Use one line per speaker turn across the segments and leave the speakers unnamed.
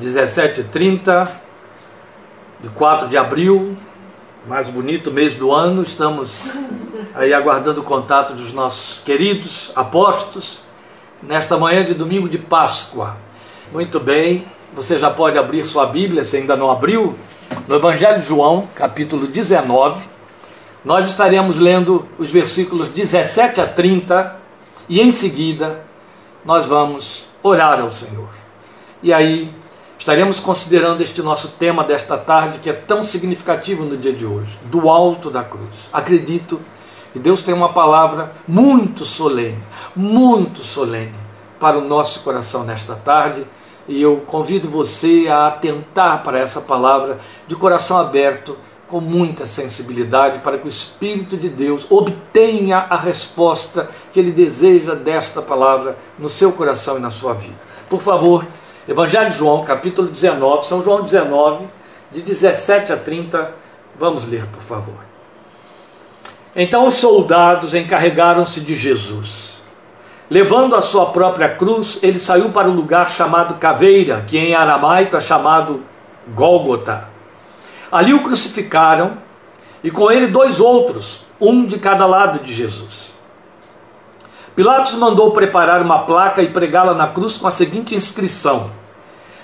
17h30 de 4 de abril, mais bonito mês do ano, estamos aí aguardando o contato dos nossos queridos apóstolos nesta manhã de domingo de Páscoa. Muito bem, você já pode abrir sua Bíblia, se ainda não abriu, no Evangelho de João, capítulo 19. Nós estaremos lendo os versículos 17 a 30 e em seguida nós vamos orar ao Senhor. E aí estaremos considerando este nosso tema desta tarde, que é tão significativo no dia de hoje, do alto da cruz. Acredito que Deus tem uma palavra muito solene, muito solene para o nosso coração nesta tarde. E eu convido você a atentar para essa palavra de coração aberto, com muita sensibilidade, para que o Espírito de Deus obtenha a resposta que ele deseja desta palavra no seu coração e na sua vida. Por favor, Evangelho de João, capítulo 19, São João 19, de 17 a 30. Vamos ler, por favor. Então os soldados encarregaram-se de Jesus. Levando a sua própria cruz, ele saiu para o lugar chamado Caveira, que em aramaico é chamado Gólgota. Ali o crucificaram e com ele dois outros, um de cada lado de Jesus. Pilatos mandou preparar uma placa e pregá-la na cruz com a seguinte inscrição: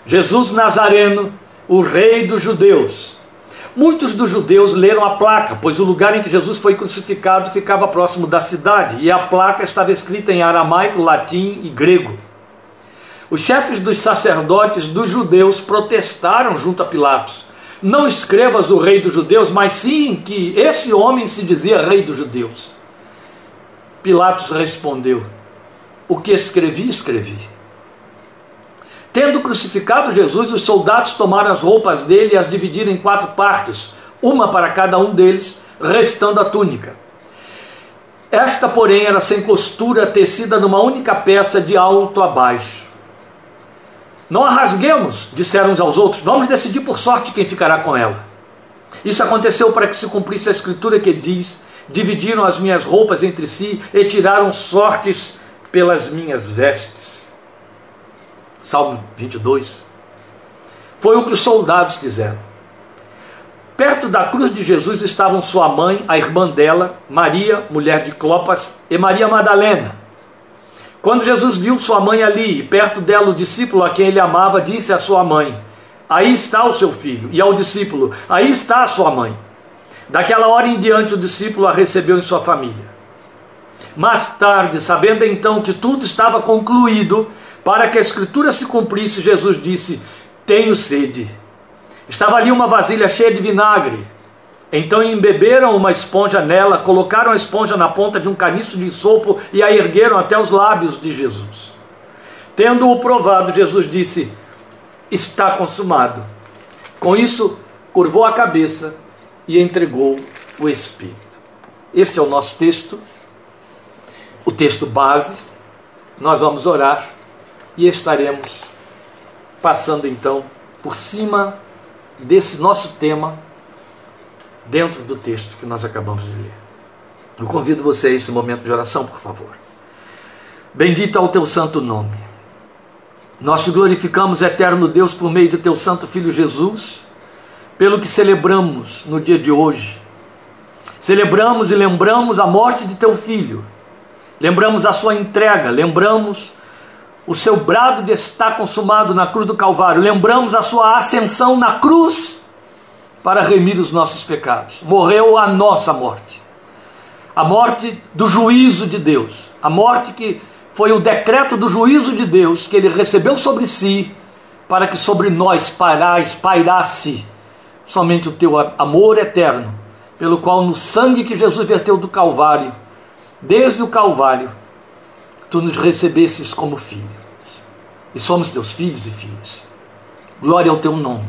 Jesus Nazareno, o Rei dos Judeus. Muitos dos judeus leram a placa, pois o lugar em que Jesus foi crucificado ficava próximo da cidade e a placa estava escrita em aramaico, latim e grego. Os chefes dos sacerdotes dos judeus protestaram junto a Pilatos: Não escrevas o Rei dos Judeus, mas sim que esse homem se dizia Rei dos Judeus. Pilatos respondeu: O que escrevi, escrevi. Tendo crucificado Jesus, os soldados tomaram as roupas dele e as dividiram em quatro partes, uma para cada um deles, restando a túnica. Esta, porém, era sem costura, tecida numa única peça de alto a baixo. Não a rasguemos, disseram uns aos outros, vamos decidir por sorte quem ficará com ela. Isso aconteceu para que se cumprisse a escritura que diz: dividiram as minhas roupas entre si e tiraram sortes pelas minhas vestes. Salmo 22. Foi o que os soldados fizeram. Perto da cruz de Jesus estavam sua mãe, a irmã dela, Maria, mulher de Clopas, e Maria Madalena. Quando Jesus viu sua mãe ali, e perto dela o discípulo a quem ele amava, disse à sua mãe: Aí está o seu filho. E ao discípulo: Aí está a sua mãe. Daquela hora em diante, o discípulo a recebeu em sua família. Mais tarde, sabendo então que tudo estava concluído, para que a escritura se cumprisse, Jesus disse: Tenho sede. Estava ali uma vasilha cheia de vinagre. Então embeberam uma esponja nela, colocaram a esponja na ponta de um caniço de sopo e a ergueram até os lábios de Jesus. Tendo-o provado, Jesus disse: Está consumado. Com isso, curvou a cabeça e entregou o Espírito. Este é o nosso texto, o texto base. Nós vamos orar e estaremos passando então por cima desse nosso tema dentro do texto que nós acabamos de ler. Eu convido você a esse momento de oração, por favor. Bendito é o teu santo nome. Nós te glorificamos, eterno Deus, por meio do teu santo filho Jesus pelo que celebramos no dia de hoje. Celebramos e lembramos a morte de teu filho, lembramos a sua entrega, lembramos o seu brado de estar consumado na cruz do Calvário, lembramos a sua ascensão na cruz para remir os nossos pecados. Morreu a nossa morte, a morte do juízo de Deus, a morte que foi o decreto do juízo de Deus que ele recebeu sobre si para que sobre nós parais, pairasse somente o teu amor eterno, pelo qual no sangue que Jesus verteu do Calvário, desde o Calvário, tu nos recebesses como filhos. E somos teus filhos e filhas. Glória ao teu nome.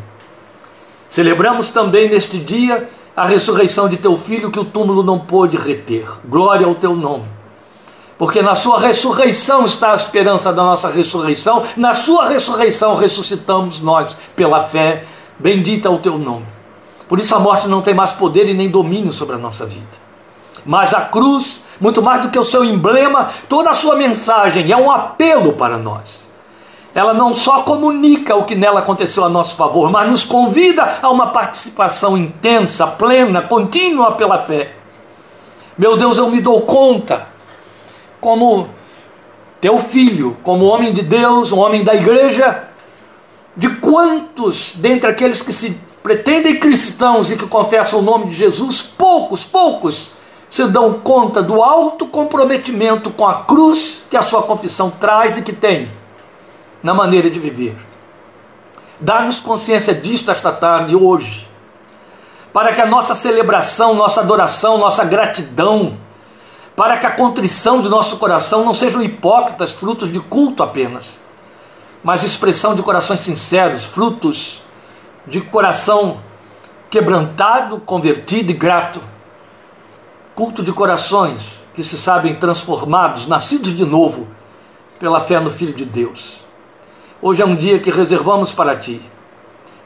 Celebramos também neste dia a ressurreição de teu filho que o túmulo não pôde reter. Glória ao teu nome. Porque na sua ressurreição está a esperança da nossa ressurreição, na sua ressurreição ressuscitamos nós pela fé Bendita é o teu nome. Por isso a morte não tem mais poder e nem domínio sobre a nossa vida. Mas a cruz, muito mais do que o seu emblema, toda a sua mensagem é um apelo para nós. ela não só comunica o que nela aconteceu a nosso favor, mas nos convida a uma participação intensa, plena, contínua pela fé. Meu Deus, eu me dou conta, como teu filho, como homem de Deus, um homem da igreja, de quantos dentre aqueles que se pretendem cristãos e que confessam o nome de Jesus, poucos, poucos se dão conta do alto comprometimento com a cruz que a sua confissão traz e que tem na maneira de viver. Dá-nos consciência disto esta tarde, hoje, para que a nossa celebração, nossa adoração, nossa gratidão, para que a contrição de nosso coração não sejam hipócritas, frutos de culto apenas, mas expressão de corações sinceros, frutos de coração quebrantado, convertido e grato. Culto de corações que se sabem transformados, nascidos de novo pela fé no Filho de Deus. Hoje é um dia que reservamos para ti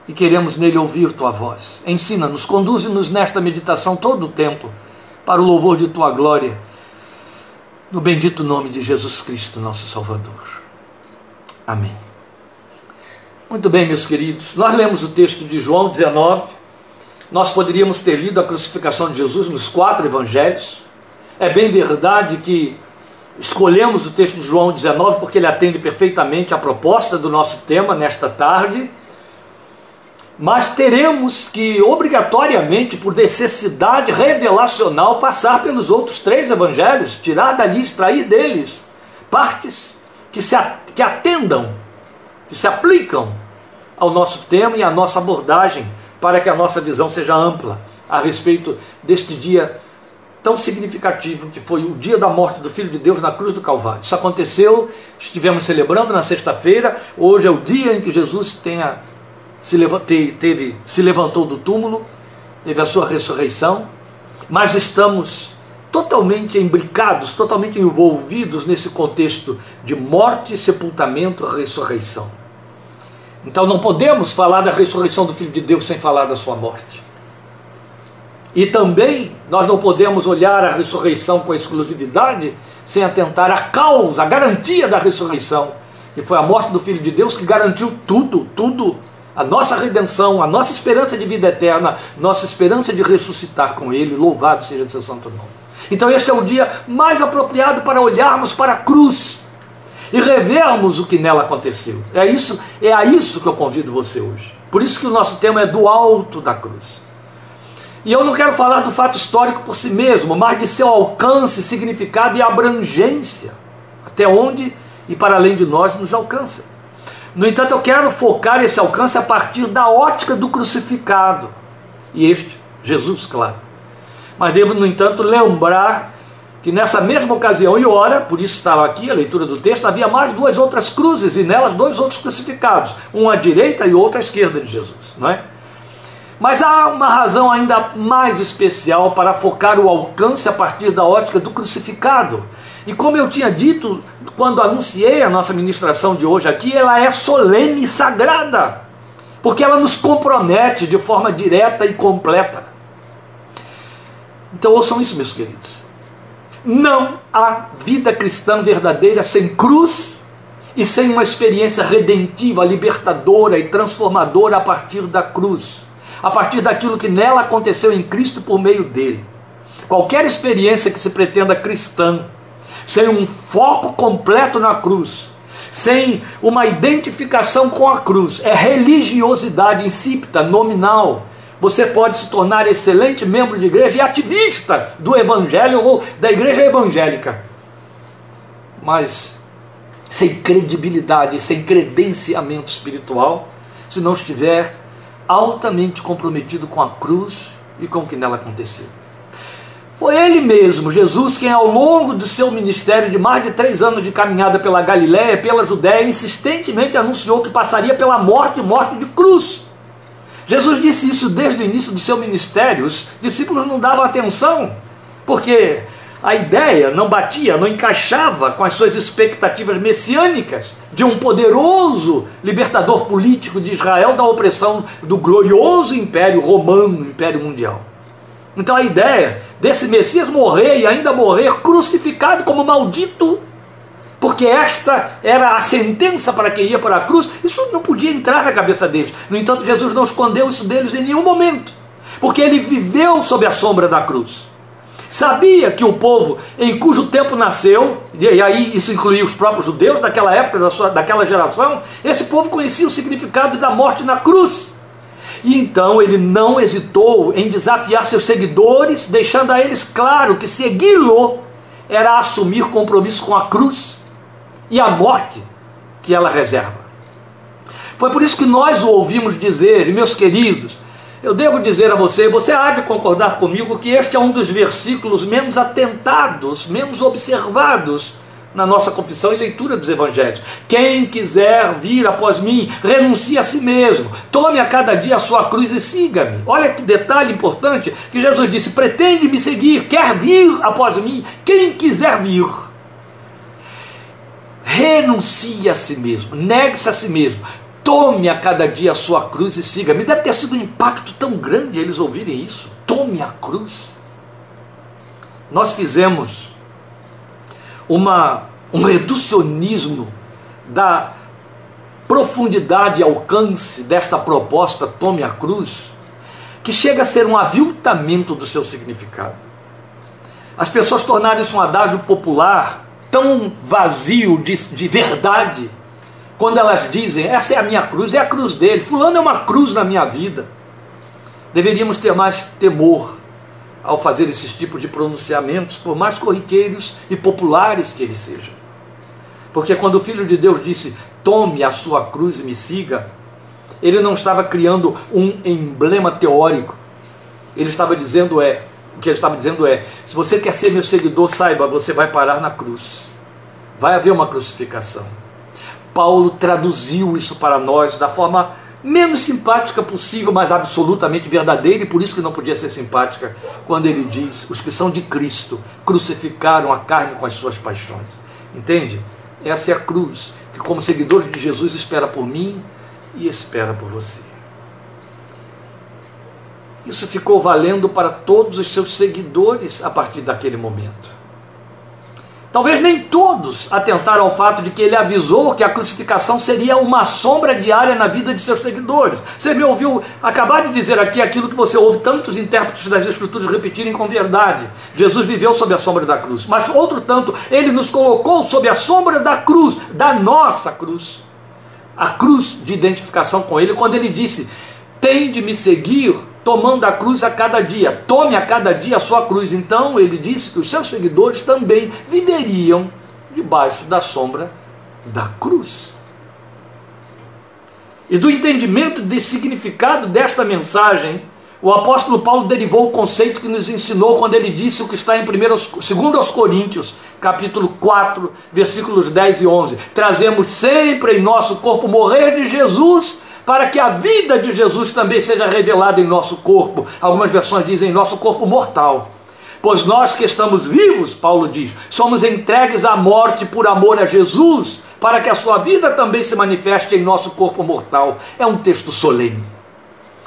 e queremos nele ouvir tua voz. Ensina-nos, conduze-nos nesta meditação todo o tempo para o louvor de tua glória, no bendito nome de Jesus Cristo, nosso Salvador. Amém. Muito bem, meus queridos, nós lemos o texto de João 19. Nós poderíamos ter lido a crucificação de Jesus nos quatro evangelhos. É bem verdade que Escolhemos o texto de João 19 porque ele atende perfeitamente à proposta do nosso tema nesta tarde. Mas teremos que, obrigatoriamente, por necessidade revelacional, passar pelos outros três evangelhos, tirar dali, extrair deles partes que, se, que atendam, que se aplicam ao nosso tema e à nossa abordagem, para que a nossa visão seja ampla a respeito deste dia tão significativo que foi o dia da morte do Filho de Deus na cruz do Calvário. Isso aconteceu, estivemos celebrando na sexta-feira, hoje é o dia em que Jesus tenha, se, teve, se levantou do túmulo, teve a sua ressurreição, mas estamos totalmente imbricados, totalmente envolvidos nesse contexto de morte, sepultamento, ressurreição. Então não podemos falar da ressurreição do Filho de Deus sem falar da sua morte. E também nós não podemos olhar a ressurreição com exclusividade sem atentar à causa, à garantia da ressurreição, que foi a morte do Filho de Deus que garantiu tudo, tudo. A nossa redenção, a nossa esperança de vida eterna, nossa esperança de ressuscitar com Ele, louvado seja o seu santo nome. Então, este é o dia mais apropriado para olharmos para a cruz e revermos o que nela aconteceu. É isso, é a isso que eu convido você hoje. Por isso que o nosso tema é do alto da cruz. E eu não quero falar do fato histórico por si mesmo, mas de seu alcance, significado e abrangência, até onde e para além de nós nos alcança. No entanto, eu quero focar esse alcance a partir da ótica do crucificado, e este, Jesus, claro. Mas devo, no entanto, lembrar que nessa mesma ocasião e hora, por isso estava aqui a leitura do texto, havia mais duas outras cruzes e nelas dois outros crucificados, um à direita e outro à esquerda de Jesus, não é? Mas há uma razão ainda mais especial para focar o alcance a partir da ótica do crucificado. E como eu tinha dito quando anunciei a nossa ministração de hoje aqui, ela é solene e sagrada, porque ela nos compromete de forma direta e completa. Então ouçam isso, meus queridos. Não há vida cristã verdadeira sem cruz e sem uma experiência redentiva, libertadora e transformadora a partir da cruz a partir daquilo que nela aconteceu em Cristo por meio dele. Qualquer experiência que se pretenda cristã, sem um foco completo na cruz, sem uma identificação com a cruz, é religiosidade insípida, nominal. Você pode se tornar excelente membro de igreja e ativista do evangelho ou da igreja evangélica. Mas sem credibilidade, sem credenciamento espiritual, se não estiver altamente comprometido com a cruz e com o que nela aconteceu. Foi ele mesmo, Jesus, quem ao longo do seu ministério de mais de três anos de caminhada pela Galiléia, pela Judéia, insistentemente anunciou que passaria pela morte e morte de cruz. Jesus disse isso desde o início do seu ministério, os discípulos não davam atenção, porque a ideia não batia, não encaixava com as suas expectativas messiânicas de um poderoso libertador político de Israel da opressão do glorioso Império Romano, Império Mundial. Então a ideia desse Messias morrer e ainda morrer crucificado como maldito porque esta era a sentença para quem ia para a cruz, isso não podia entrar na cabeça deles. No entanto, Jesus não escondeu isso deles em nenhum momento, porque ele viveu sob a sombra da cruz. Sabia que o povo em cujo tempo nasceu, e aí isso incluía os próprios judeus daquela época, da sua, daquela geração, esse povo conhecia o significado da morte na cruz. E então ele não hesitou em desafiar seus seguidores, deixando a eles claro que segui-lo era assumir compromisso com a cruz e a morte que ela reserva. Foi por isso que nós o ouvimos dizer, e meus queridos, eu devo dizer a você, você há de concordar comigo que este é um dos versículos menos atentados, menos observados na nossa confissão e leitura dos evangelhos. Quem quiser vir após mim, renuncie a si mesmo, tome a cada dia a sua cruz e siga-me. Olha que detalhe importante que Jesus disse: pretende me seguir, quer vir após mim, quem quiser vir. Renuncie a si mesmo, negue-se a si mesmo, tome a cada dia a sua cruz e siga-me. Deve ter sido um impacto tão grande eles ouvirem isso. Tome a cruz. Nós fizemos uma, um reducionismo da profundidade e alcance desta proposta Tome a Cruz, que chega a ser um aviltamento do seu significado. As pessoas tornaram isso um adágio popular tão vazio de, de verdade, quando elas dizem: essa é a minha cruz, é a cruz dele, Fulano é uma cruz na minha vida. Deveríamos ter mais temor ao fazer esses tipos de pronunciamentos, por mais corriqueiros e populares que eles sejam. Porque quando o Filho de Deus disse: Tome a sua cruz e me siga, ele não estava criando um emblema teórico. Ele estava dizendo é, o que ele estava dizendo é: se você quer ser meu seguidor, saiba, você vai parar na cruz. Vai haver uma crucificação. Paulo traduziu isso para nós da forma menos simpática possível, mas absolutamente verdadeira, e por isso que não podia ser simpática, quando ele diz: os que são de Cristo crucificaram a carne com as suas paixões. Entende? Essa é a cruz que, como seguidores de Jesus, espera por mim e espera por você. Isso ficou valendo para todos os seus seguidores a partir daquele momento. Talvez nem todos atentaram ao fato de que ele avisou que a crucificação seria uma sombra diária na vida de seus seguidores. Você me ouviu acabar de dizer aqui aquilo que você ouve tantos intérpretes das Escrituras repetirem com verdade. Jesus viveu sob a sombra da cruz, mas outro tanto, ele nos colocou sob a sombra da cruz, da nossa cruz. A cruz de identificação com ele, quando ele disse: Tem de me seguir tomando a cruz a cada dia. Tome a cada dia a sua cruz. Então ele disse que os seus seguidores também viveriam debaixo da sombra da cruz. E do entendimento de significado desta mensagem, o apóstolo Paulo derivou o conceito que nos ensinou quando ele disse o que está em 2 aos Coríntios, capítulo 4, versículos 10 e 11. Trazemos sempre em nosso corpo morrer de Jesus para que a vida de Jesus também seja revelada em nosso corpo. Algumas versões dizem nosso corpo mortal. Pois nós que estamos vivos, Paulo diz, somos entregues à morte por amor a Jesus, para que a sua vida também se manifeste em nosso corpo mortal. É um texto solene.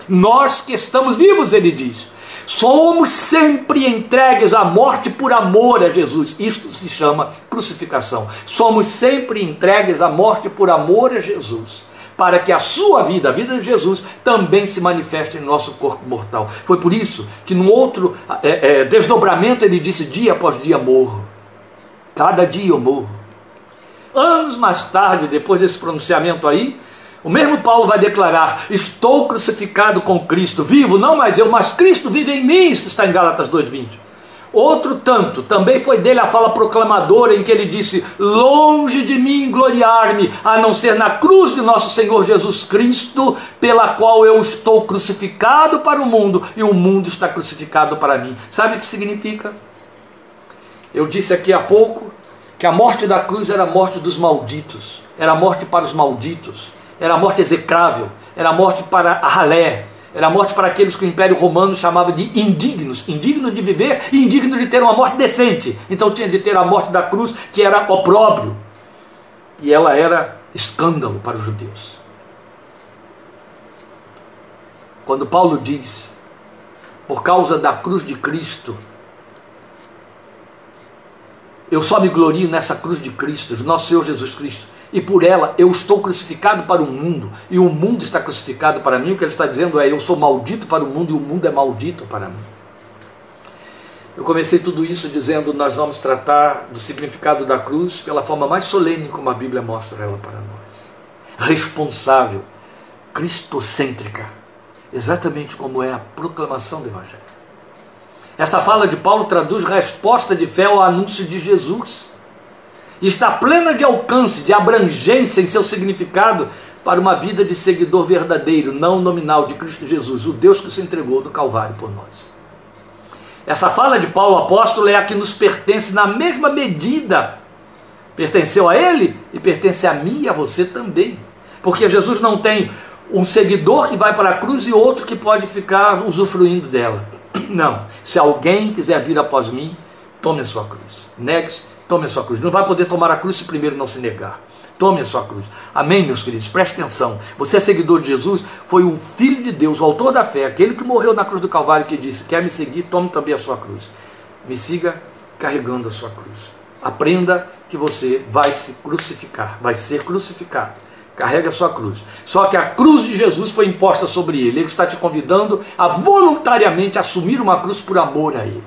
Nós que estamos vivos, ele diz, somos sempre entregues à morte por amor a Jesus. Isto se chama crucificação. Somos sempre entregues à morte por amor a Jesus para que a sua vida, a vida de Jesus, também se manifeste em nosso corpo mortal. Foi por isso que no outro é, é, desdobramento ele disse: dia após dia morro, cada dia eu morro. Anos mais tarde, depois desse pronunciamento aí, o mesmo Paulo vai declarar: Estou crucificado com Cristo, vivo, não mais eu, mas Cristo vive em mim. Isso está em Gálatas 2,20. Outro tanto, também foi dele a fala proclamadora em que ele disse: Longe de mim gloriar-me, a não ser na cruz de nosso Senhor Jesus Cristo, pela qual eu estou crucificado para o mundo e o mundo está crucificado para mim. Sabe o que significa? Eu disse aqui há pouco que a morte da cruz era a morte dos malditos, era a morte para os malditos, era a morte execrável, era a morte para a ralé, era a morte para aqueles que o Império Romano chamava de indignos, indignos de viver e indignos de ter uma morte decente. Então tinha de ter a morte da cruz, que era opróbrio. E ela era escândalo para os judeus. Quando Paulo diz, por causa da cruz de Cristo, eu só me glorio nessa cruz de Cristo, de nosso Senhor Jesus Cristo. E por ela eu estou crucificado para o mundo, e o mundo está crucificado para mim. O que ele está dizendo é: eu sou maldito para o mundo, e o mundo é maldito para mim. Eu comecei tudo isso dizendo: nós vamos tratar do significado da cruz pela forma mais solene como a Bíblia mostra ela para nós. Responsável, cristocêntrica, exatamente como é a proclamação do Evangelho. Esta fala de Paulo traduz resposta de fé ao anúncio de Jesus. Está plena de alcance, de abrangência em seu significado para uma vida de seguidor verdadeiro, não nominal de Cristo Jesus, o Deus que se entregou no Calvário por nós. Essa fala de Paulo apóstolo é a que nos pertence na mesma medida. Pertenceu a ele e pertence a mim e a você também. Porque Jesus não tem um seguidor que vai para a cruz e outro que pode ficar usufruindo dela. Não. Se alguém quiser vir após mim, tome a sua cruz. Negue-se, tome a sua cruz. Não vai poder tomar a cruz se primeiro não se negar. Tome a sua cruz. Amém, meus queridos? Preste atenção. Você é seguidor de Jesus, foi o Filho de Deus, o autor da fé, aquele que morreu na cruz do Calvário, que disse: Quer me seguir? Tome também a sua cruz. Me siga carregando a sua cruz. Aprenda que você vai se crucificar, vai ser crucificado carrega a sua cruz. Só que a cruz de Jesus foi imposta sobre ele. Ele está te convidando a voluntariamente assumir uma cruz por amor a ele.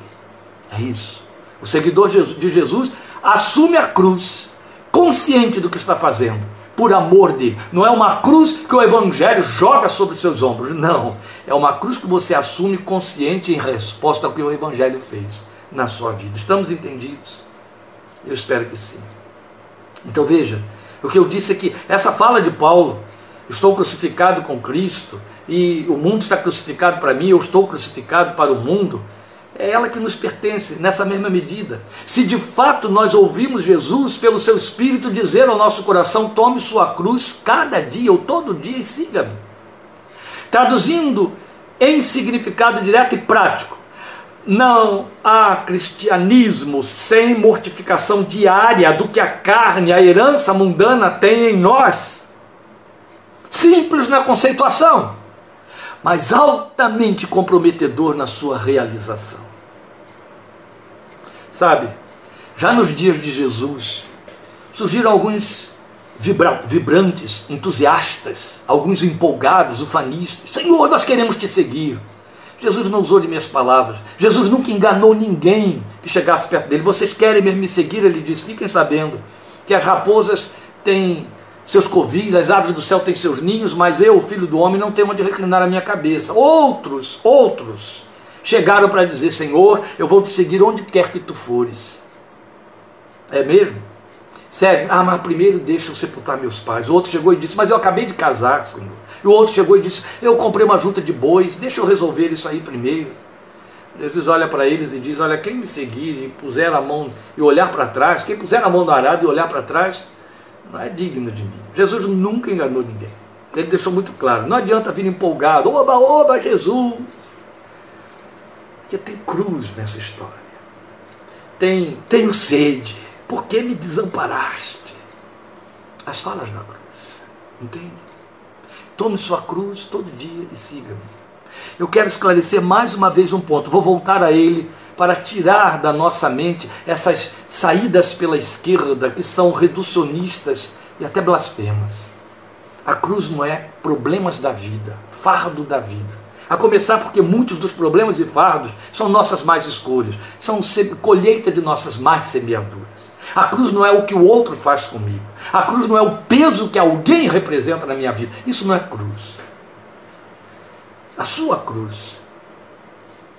É isso. O seguidor de Jesus assume a cruz, consciente do que está fazendo, por amor dele. Não é uma cruz que o Evangelho joga sobre os seus ombros. Não. É uma cruz que você assume consciente em resposta ao que o Evangelho fez na sua vida. Estamos entendidos? Eu espero que sim. Então veja o que eu disse é que essa fala de Paulo, estou crucificado com Cristo e o mundo está crucificado para mim, eu estou crucificado para o mundo, é ela que nos pertence nessa mesma medida. Se de fato nós ouvimos Jesus pelo seu Espírito dizer ao nosso coração: tome sua cruz cada dia ou todo dia e siga-me. Traduzindo em significado direto e prático, não há cristianismo sem mortificação diária do que a carne, a herança mundana tem em nós. Simples na conceituação, mas altamente comprometedor na sua realização. Sabe, já nos dias de Jesus, surgiram alguns vibra vibrantes, entusiastas, alguns empolgados, ufanistas. Senhor, nós queremos te seguir. Jesus não usou de minhas palavras. Jesus nunca enganou ninguém que chegasse perto dele. Vocês querem mesmo me seguir? Ele disse: fiquem sabendo que as raposas têm seus covis, as aves do céu têm seus ninhos, mas eu, filho do homem, não tenho onde reclinar a minha cabeça. Outros, outros, chegaram para dizer: Senhor, eu vou te seguir onde quer que tu fores. É mesmo? Sério? Ah, mas primeiro deixa eu sepultar meus pais. O outro chegou e disse: Mas eu acabei de casar, Senhor. E o outro chegou e disse: Eu comprei uma junta de bois, deixa eu resolver isso aí primeiro. Jesus olha para eles e diz: Olha, quem me seguir e puser a mão e olhar para trás, quem puser a mão no arado e olhar para trás, não é digno de mim. Jesus nunca enganou ninguém. Ele deixou muito claro: não adianta vir empolgado, oba, oba, Jesus. Porque tem cruz nessa história. Tem, tenho sede. Por que me desamparaste? As falas da cruz. Entende? Tome sua cruz todo dia e siga-me. Eu quero esclarecer mais uma vez um ponto, vou voltar a ele para tirar da nossa mente essas saídas pela esquerda que são reducionistas e até blasfemas. A cruz não é problemas da vida, fardo da vida. A começar porque muitos dos problemas e fardos são nossas más escolhas, são colheita de nossas más semeaduras. A cruz não é o que o outro faz comigo. A cruz não é o peso que alguém representa na minha vida. Isso não é cruz. A sua cruz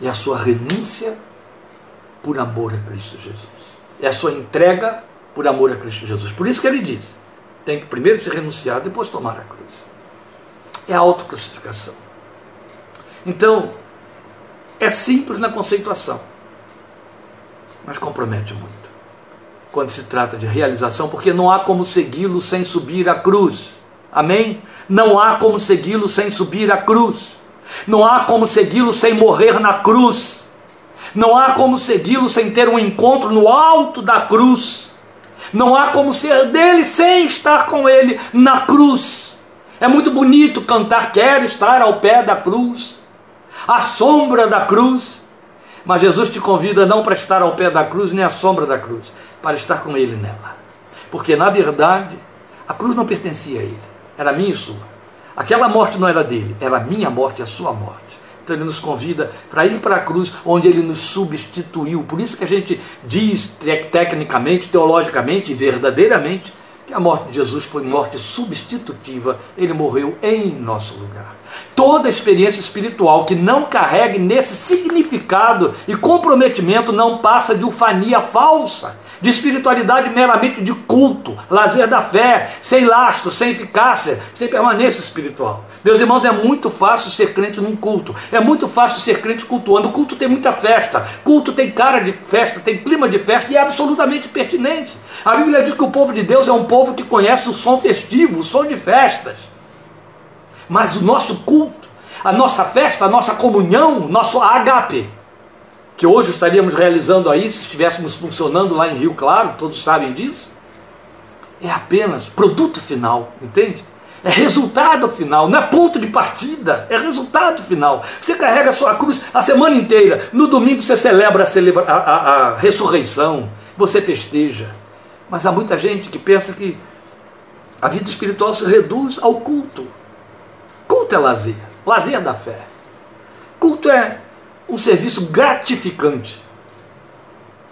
é a sua renúncia por amor a Cristo Jesus. É a sua entrega por amor a Cristo Jesus. Por isso que ele diz: tem que primeiro se renunciar, depois tomar a cruz. É a autocrucificação. Então, é simples na conceituação, mas compromete muito quando se trata de realização, porque não há como segui-lo sem subir a cruz. Amém? Não há como segui-lo sem subir a cruz. Não há como segui-lo sem morrer na cruz. Não há como segui-lo sem ter um encontro no alto da cruz. Não há como ser dele sem estar com ele na cruz. É muito bonito cantar, quero estar ao pé da cruz, à sombra da cruz. Mas Jesus te convida não para estar ao pé da cruz nem à sombra da cruz, para estar com Ele nela. Porque, na verdade, a cruz não pertencia a Ele, era minha e sua. Aquela morte não era dele, era a minha morte e a sua morte. Então ele nos convida para ir para a cruz, onde ele nos substituiu. Por isso que a gente diz tecnicamente, teologicamente verdadeiramente que a morte de Jesus foi morte substitutiva, ele morreu em nosso lugar. Toda experiência espiritual que não carregue nesse significado e comprometimento não passa de ufania falsa, de espiritualidade meramente de culto, lazer da fé, sem lastro, sem eficácia, sem permanência espiritual. Meus irmãos, é muito fácil ser crente num culto, é muito fácil ser crente cultuando. O culto tem muita festa, culto tem cara de festa, tem clima de festa e é absolutamente pertinente. A Bíblia diz que o povo de Deus é um povo que conhece o som festivo, o som de festas. Mas o nosso culto, a nossa festa, a nossa comunhão, nosso agape, que hoje estaríamos realizando aí se estivéssemos funcionando lá em Rio Claro, todos sabem disso, é apenas produto final, entende? É resultado final, não é ponto de partida, é resultado final. Você carrega a sua cruz a semana inteira, no domingo você celebra a, celebra a, a, a ressurreição, você festeja. Mas há muita gente que pensa que a vida espiritual se reduz ao culto. Culto é lazer, lazer da fé. Culto é um serviço gratificante.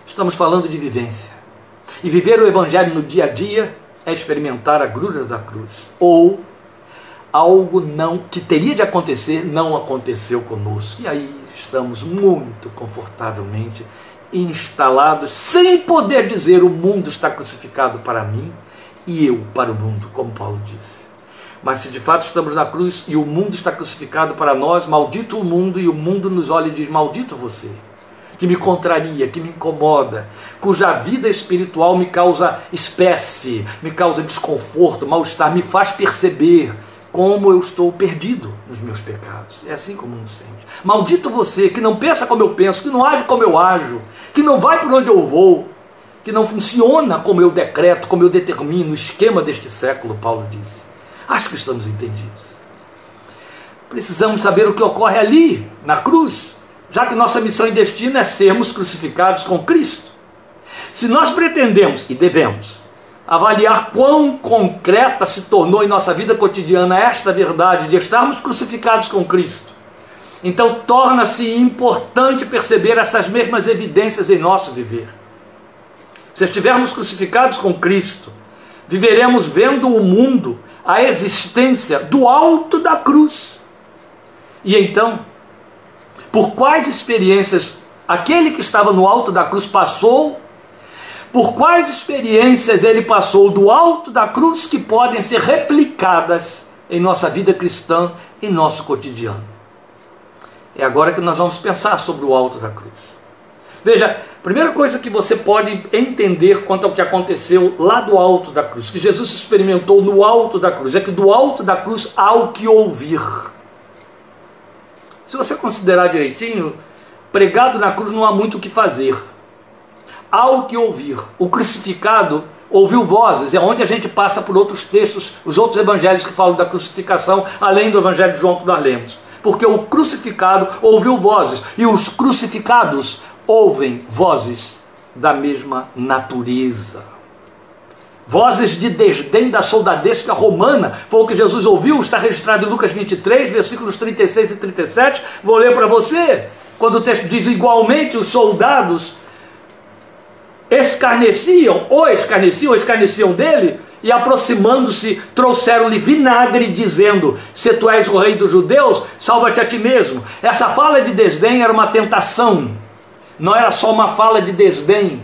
Estamos falando de vivência. E viver o Evangelho no dia a dia é experimentar a gruda da cruz. Ou algo não que teria de acontecer não aconteceu conosco. E aí estamos muito confortavelmente instalados, sem poder dizer o mundo está crucificado para mim e eu para o mundo, como Paulo disse. Mas se de fato estamos na cruz e o mundo está crucificado para nós, maldito o mundo, e o mundo nos olha e diz: Maldito você, que me contraria, que me incomoda, cuja vida espiritual me causa espécie, me causa desconforto, mal-estar, me faz perceber como eu estou perdido nos meus pecados. É assim como o mundo sente. Maldito você que não pensa como eu penso, que não age como eu ajo, que não vai por onde eu vou, que não funciona como eu decreto, como eu determino o esquema deste século, Paulo disse. Acho que estamos entendidos. Precisamos saber o que ocorre ali, na cruz, já que nossa missão e destino é sermos crucificados com Cristo. Se nós pretendemos, e devemos, avaliar quão concreta se tornou em nossa vida cotidiana esta verdade de estarmos crucificados com Cristo, então torna-se importante perceber essas mesmas evidências em nosso viver. Se estivermos crucificados com Cristo, viveremos vendo o mundo a existência do alto da cruz. E então, por quais experiências aquele que estava no alto da cruz passou? Por quais experiências ele passou do alto da cruz que podem ser replicadas em nossa vida cristã, em nosso cotidiano? É agora que nós vamos pensar sobre o alto da cruz. Veja, primeira coisa que você pode entender quanto ao que aconteceu lá do alto da cruz, que Jesus experimentou no alto da cruz, é que do alto da cruz há o que ouvir. Se você considerar direitinho, pregado na cruz não há muito o que fazer. Há o que ouvir. O crucificado ouviu vozes, é onde a gente passa por outros textos, os outros evangelhos que falam da crucificação, além do evangelho de João que nós lemos. Porque o crucificado ouviu vozes, e os crucificados ouvem vozes da mesma natureza. Vozes de desdém da soldadesca romana, foi o que Jesus ouviu, está registrado em Lucas 23, versículos 36 e 37. Vou ler para você, quando o texto diz: igualmente os soldados escarneciam, ou escarneciam, ou escarneciam dele, e aproximando-se, trouxeram-lhe vinagre, dizendo: Se tu és o rei dos judeus, salva-te a ti mesmo. Essa fala de desdém era uma tentação não era só uma fala de desdém.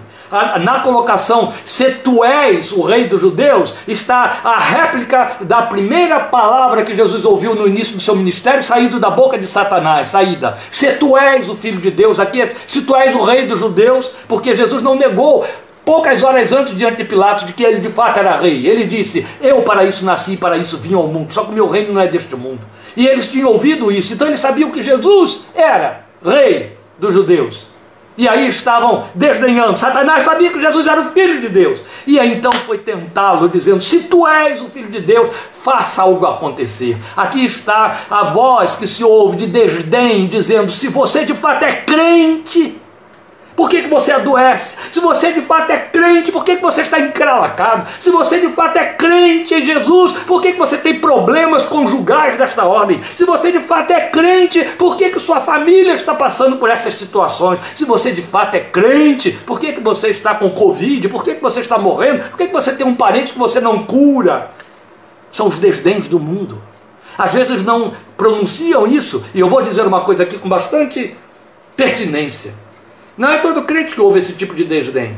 Na colocação, se tu és o rei dos judeus, está a réplica da primeira palavra que Jesus ouviu no início do seu ministério, saído da boca de Satanás, saída. Se tu és o filho de Deus, aqui é, se tu és o rei dos judeus, porque Jesus não negou poucas horas antes diante de Pilatos de que ele de fato era rei. Ele disse: Eu para isso nasci, para isso vim ao mundo, só que o meu reino não é deste mundo. E eles tinham ouvido isso, então eles sabiam que Jesus era rei dos judeus. E aí estavam desdenhando. Satanás sabia que Jesus era o Filho de Deus. E aí então foi tentá-lo, dizendo: Se tu és o Filho de Deus, faça algo acontecer. Aqui está a voz que se ouve de desdém, dizendo: Se você de fato é crente, por que, que você adoece? Se você de fato é crente, por que, que você está encralacado? Se você de fato é crente em Jesus, por que, que você tem problemas conjugais desta ordem? Se você de fato é crente, por que, que sua família está passando por essas situações? Se você de fato é crente, por que, que você está com Covid? Por que, que você está morrendo? Por que, que você tem um parente que você não cura? São os desdéns do mundo. Às vezes não pronunciam isso, e eu vou dizer uma coisa aqui com bastante pertinência. Não é todo crente que ouve esse tipo de desdém.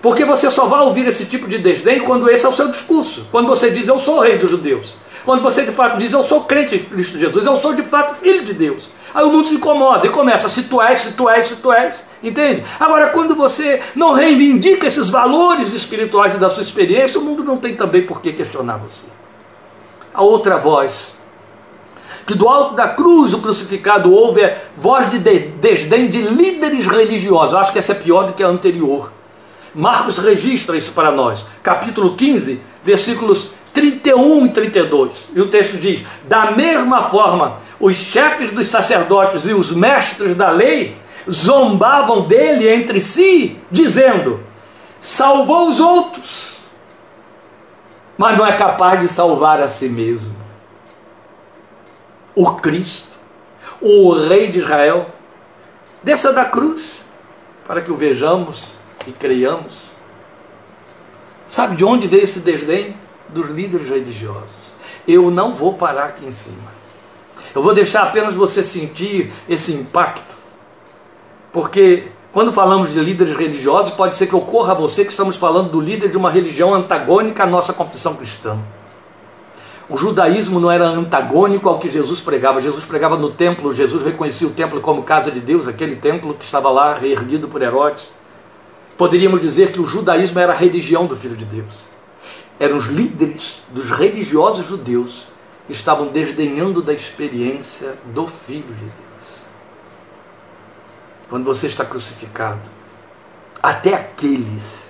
Porque você só vai ouvir esse tipo de desdém quando esse é o seu discurso. Quando você diz, eu sou rei dos judeus. Quando você de fato diz, eu sou crente em Cristo Jesus. Eu sou de fato filho de Deus. Aí o mundo se incomoda e começa, se tu és, se tu és, se tu és. Entende? Agora, quando você não reivindica esses valores espirituais e da sua experiência, o mundo não tem também por que questionar você. A outra voz que do alto da cruz o crucificado ouve é voz de desdém de líderes religiosos. Eu acho que essa é pior do que a anterior. Marcos registra isso para nós, capítulo 15, versículos 31 e 32. E o texto diz: Da mesma forma, os chefes dos sacerdotes e os mestres da lei zombavam dele entre si, dizendo: Salvou os outros, mas não é capaz de salvar a si mesmo o Cristo, o Rei de Israel, desça da cruz para que o vejamos e creiamos. Sabe de onde veio esse desdém? Dos líderes religiosos. Eu não vou parar aqui em cima. Eu vou deixar apenas você sentir esse impacto. Porque quando falamos de líderes religiosos, pode ser que ocorra a você que estamos falando do líder de uma religião antagônica à nossa confissão cristã. O judaísmo não era antagônico ao que Jesus pregava. Jesus pregava no templo, Jesus reconhecia o templo como casa de Deus, aquele templo que estava lá reerguido por Herodes. Poderíamos dizer que o judaísmo era a religião do Filho de Deus. Eram os líderes dos religiosos judeus que estavam desdenhando da experiência do Filho de Deus. Quando você está crucificado, até aqueles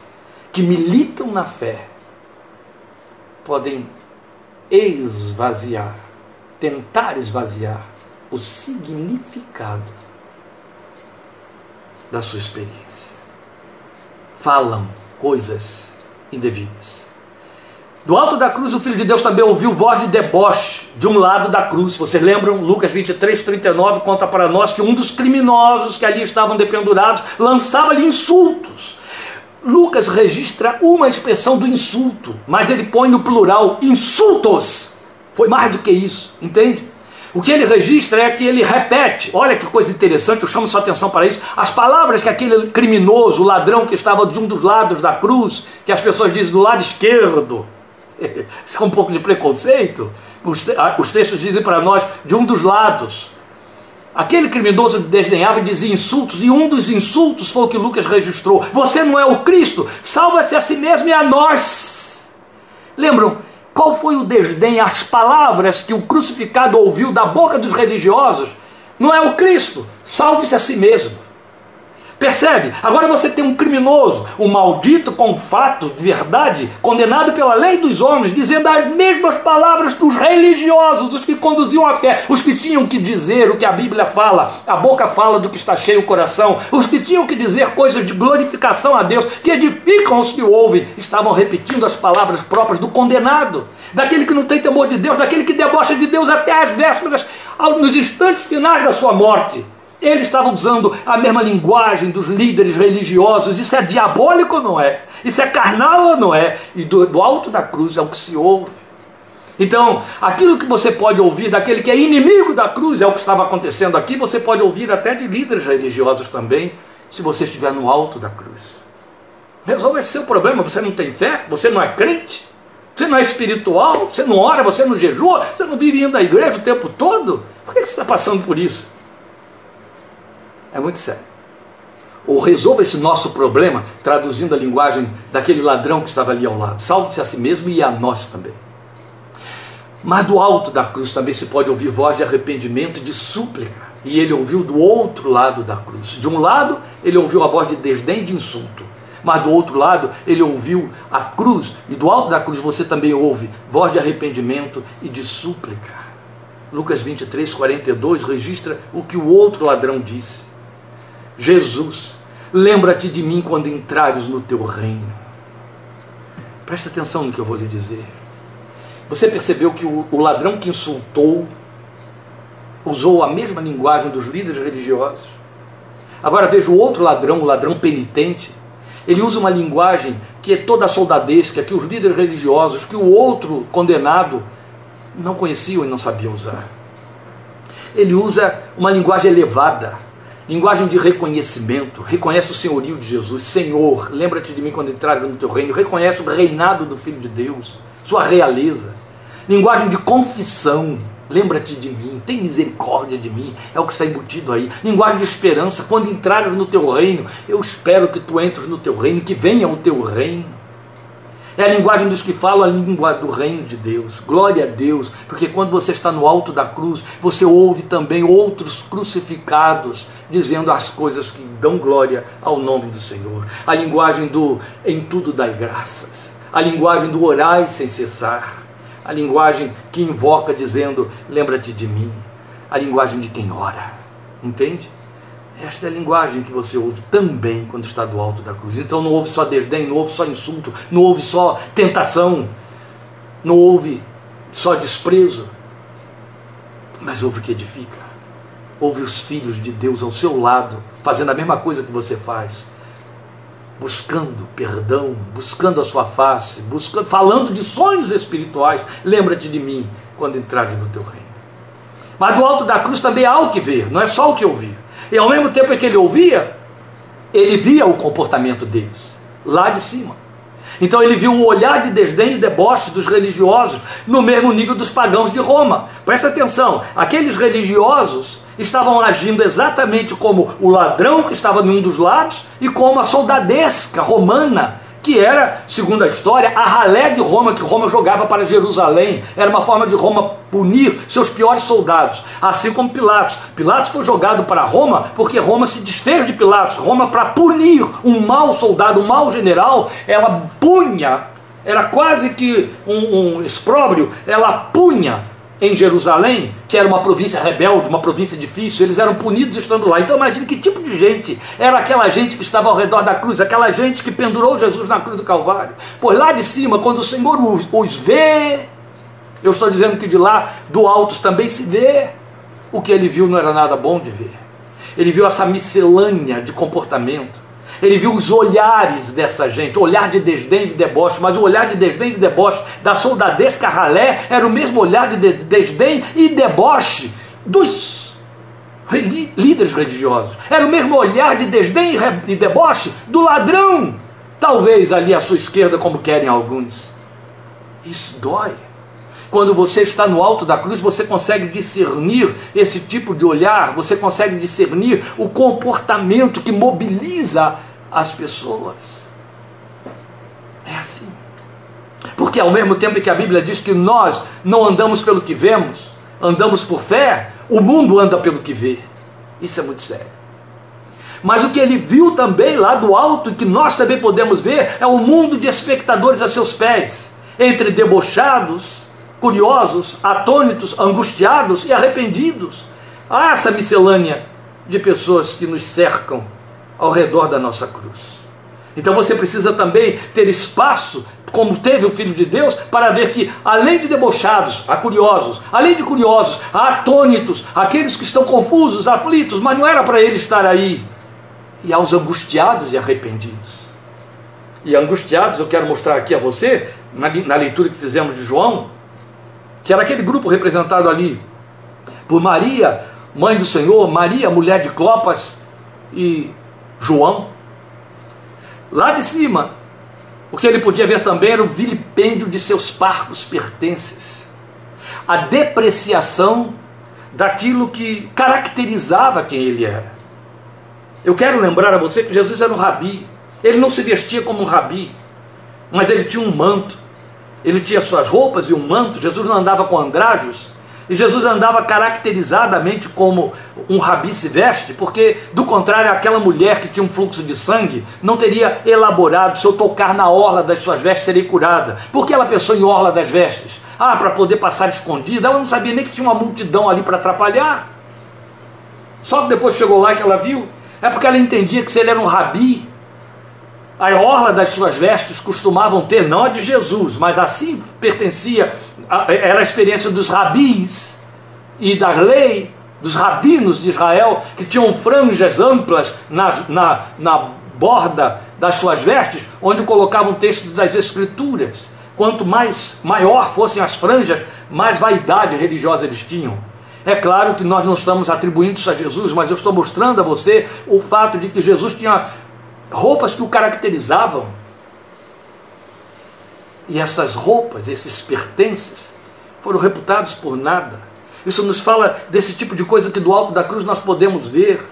que militam na fé podem esvaziar, tentar esvaziar o significado da sua experiência. Falam coisas indevidas. Do alto da cruz, o Filho de Deus também ouviu voz de deboche de um lado da cruz. Vocês lembram? Lucas 23, 39 conta para nós que um dos criminosos que ali estavam dependurados lançava-lhe insultos Lucas registra uma expressão do insulto, mas ele põe no plural insultos. Foi mais do que isso, entende? O que ele registra é que ele repete, olha que coisa interessante, eu chamo sua atenção para isso, as palavras que aquele criminoso, ladrão que estava de um dos lados da cruz, que as pessoas dizem do lado esquerdo, isso é um pouco de preconceito, os textos dizem para nós de um dos lados, Aquele criminoso desdenhava e dizia insultos, e um dos insultos foi o que Lucas registrou: Você não é o Cristo, salva-se a si mesmo e a nós. Lembram qual foi o desdém, as palavras que o crucificado ouviu da boca dos religiosos? Não é o Cristo, salve-se a si mesmo. Percebe? Agora você tem um criminoso, um maldito com fato de verdade, condenado pela lei dos homens, dizendo as mesmas palavras que os religiosos, os que conduziam a fé, os que tinham que dizer o que a Bíblia fala, a boca fala do que está cheio o coração, os que tinham que dizer coisas de glorificação a Deus, que edificam os que ouvem, estavam repetindo as palavras próprias do condenado, daquele que não tem temor de Deus, daquele que debocha de Deus até as vésperas, nos instantes finais da sua morte. Ele estava usando a mesma linguagem dos líderes religiosos. Isso é diabólico ou não é? Isso é carnal ou não é? E do, do alto da cruz é o que se ouve. Então, aquilo que você pode ouvir daquele que é inimigo da cruz, é o que estava acontecendo aqui, você pode ouvir até de líderes religiosos também, se você estiver no alto da cruz. Resolve esse seu problema, você não tem fé, você não é crente, você não é espiritual, você não ora, você não jejua, você não vive indo à igreja o tempo todo. Por que você está passando por isso? É muito sério. Ou resolva esse nosso problema, traduzindo a linguagem daquele ladrão que estava ali ao lado. Salve-se a si mesmo e a nós também. Mas do alto da cruz também se pode ouvir voz de arrependimento e de súplica. E ele ouviu do outro lado da cruz. De um lado, ele ouviu a voz de desdém e de insulto. Mas do outro lado, ele ouviu a cruz. E do alto da cruz você também ouve voz de arrependimento e de súplica. Lucas 23, 42 registra o que o outro ladrão disse. Jesus, lembra-te de mim quando entrares no teu reino. Presta atenção no que eu vou lhe dizer. Você percebeu que o, ladrão que insultou usou a mesma linguagem dos líderes religiosos? Agora veja o outro ladrão, o ladrão penitente. Ele usa uma linguagem que é toda soldadesca, que os líderes religiosos, que o outro condenado não conheciam e não sabiam usar. Ele usa uma linguagem elevada, linguagem de reconhecimento, reconhece o senhorio de Jesus, Senhor, lembra-te de mim quando entrares no teu reino, reconhece o reinado do Filho de Deus, sua realeza, linguagem de confissão, lembra-te de mim, tem misericórdia de mim, é o que está embutido aí, linguagem de esperança, quando entrares no teu reino, eu espero que tu entres no teu reino, que venha o teu reino, é a linguagem dos que falam a língua do reino de Deus. Glória a Deus, porque quando você está no alto da cruz, você ouve também outros crucificados dizendo as coisas que dão glória ao nome do Senhor. A linguagem do em tudo dai graças. A linguagem do orai sem cessar. A linguagem que invoca dizendo: lembra-te de mim. A linguagem de quem ora. Entende? Esta é a linguagem que você ouve também quando está do alto da cruz. Então não ouve só desdém, não ouve só insulto, não ouve só tentação, não ouve só desprezo, mas ouve o que edifica. Ouve os filhos de Deus ao seu lado, fazendo a mesma coisa que você faz, buscando perdão, buscando a sua face, buscando, falando de sonhos espirituais. Lembra-te de mim quando entrares no teu reino. Mas do alto da cruz também há o que ver, não é só o que ouvir. E ao mesmo tempo que ele ouvia, ele via o comportamento deles, lá de cima. Então ele viu o olhar de desdém e deboche dos religiosos no mesmo nível dos pagãos de Roma. Presta atenção, aqueles religiosos estavam agindo exatamente como o ladrão que estava em um dos lados e como a soldadesca romana que era, segundo a história, a ralé de Roma que Roma jogava para Jerusalém. Era uma forma de Roma punir seus piores soldados, assim como Pilatos. Pilatos foi jogado para Roma porque Roma se desfez de Pilatos. Roma, para punir um mau soldado, um mau general, ela punha, era quase que um, um expróbrio, ela punha em Jerusalém, que era uma província rebelde, uma província difícil, eles eram punidos estando lá. Então imagine que tipo de gente era aquela gente que estava ao redor da cruz, aquela gente que pendurou Jesus na cruz do Calvário. Pois lá de cima, quando o Senhor os, os vê, eu estou dizendo que de lá, do alto também se vê, o que ele viu não era nada bom de ver. Ele viu essa miscelânea de comportamento ele viu os olhares dessa gente, olhar de desdém e de deboche, mas o olhar de desdém e de deboche da soldadesca ralé era o mesmo olhar de desdém e deboche dos líderes religiosos. Era o mesmo olhar de desdém e deboche do ladrão, talvez ali à sua esquerda, como querem alguns. Isso dói. Quando você está no alto da cruz, você consegue discernir esse tipo de olhar, você consegue discernir o comportamento que mobiliza as pessoas. É assim. Porque ao mesmo tempo que a Bíblia diz que nós não andamos pelo que vemos, andamos por fé, o mundo anda pelo que vê. Isso é muito sério. Mas o que ele viu também lá do alto, e que nós também podemos ver, é o mundo de espectadores a seus pés, entre debochados, curiosos, atônitos, angustiados e arrependidos. Há essa miscelânea de pessoas que nos cercam ao redor da nossa cruz. Então você precisa também ter espaço, como teve o Filho de Deus, para ver que, além de debochados, há curiosos, além de curiosos, há atônitos, aqueles que estão confusos, aflitos, mas não era para ele estar aí. E há os angustiados e arrependidos. E angustiados, eu quero mostrar aqui a você, na, na leitura que fizemos de João, que era aquele grupo representado ali por Maria, mãe do Senhor, Maria, mulher de Clopas, e João. Lá de cima, o que ele podia ver também era o vilipêndio de seus parcos pertences, a depreciação daquilo que caracterizava quem ele era. Eu quero lembrar a você que Jesus era um rabi, ele não se vestia como um rabi, mas ele tinha um manto, Ele tinha suas roupas e um manto, Jesus não andava com andrajos, e Jesus andava caracterizadamente como um rabi se veste, porque, do contrário, aquela mulher que tinha um fluxo de sangue não teria elaborado, se eu tocar na orla das suas vestes, serei curada. Por que ela pensou em orla das vestes? Ah, para poder passar escondida. Ela não sabia nem que tinha uma multidão ali para atrapalhar. Só que depois chegou lá que ela viu. É porque ela entendia que se ele era um rabi, a orla das suas vestes costumavam ter, não a de Jesus, mas assim pertencia, era a experiência dos rabis e da lei, dos rabinos de Israel, que tinham franjas amplas na, na, na borda das suas vestes, onde colocavam textos das Escrituras. Quanto mais maior fossem as franjas, mais vaidade religiosa eles tinham. É claro que nós não estamos atribuindo isso a Jesus, mas eu estou mostrando a você o fato de que Jesus tinha roupas que o caracterizavam. E essas roupas, esses pertences, foram reputados por nada. Isso nos fala desse tipo de coisa que do alto da cruz nós podemos ver.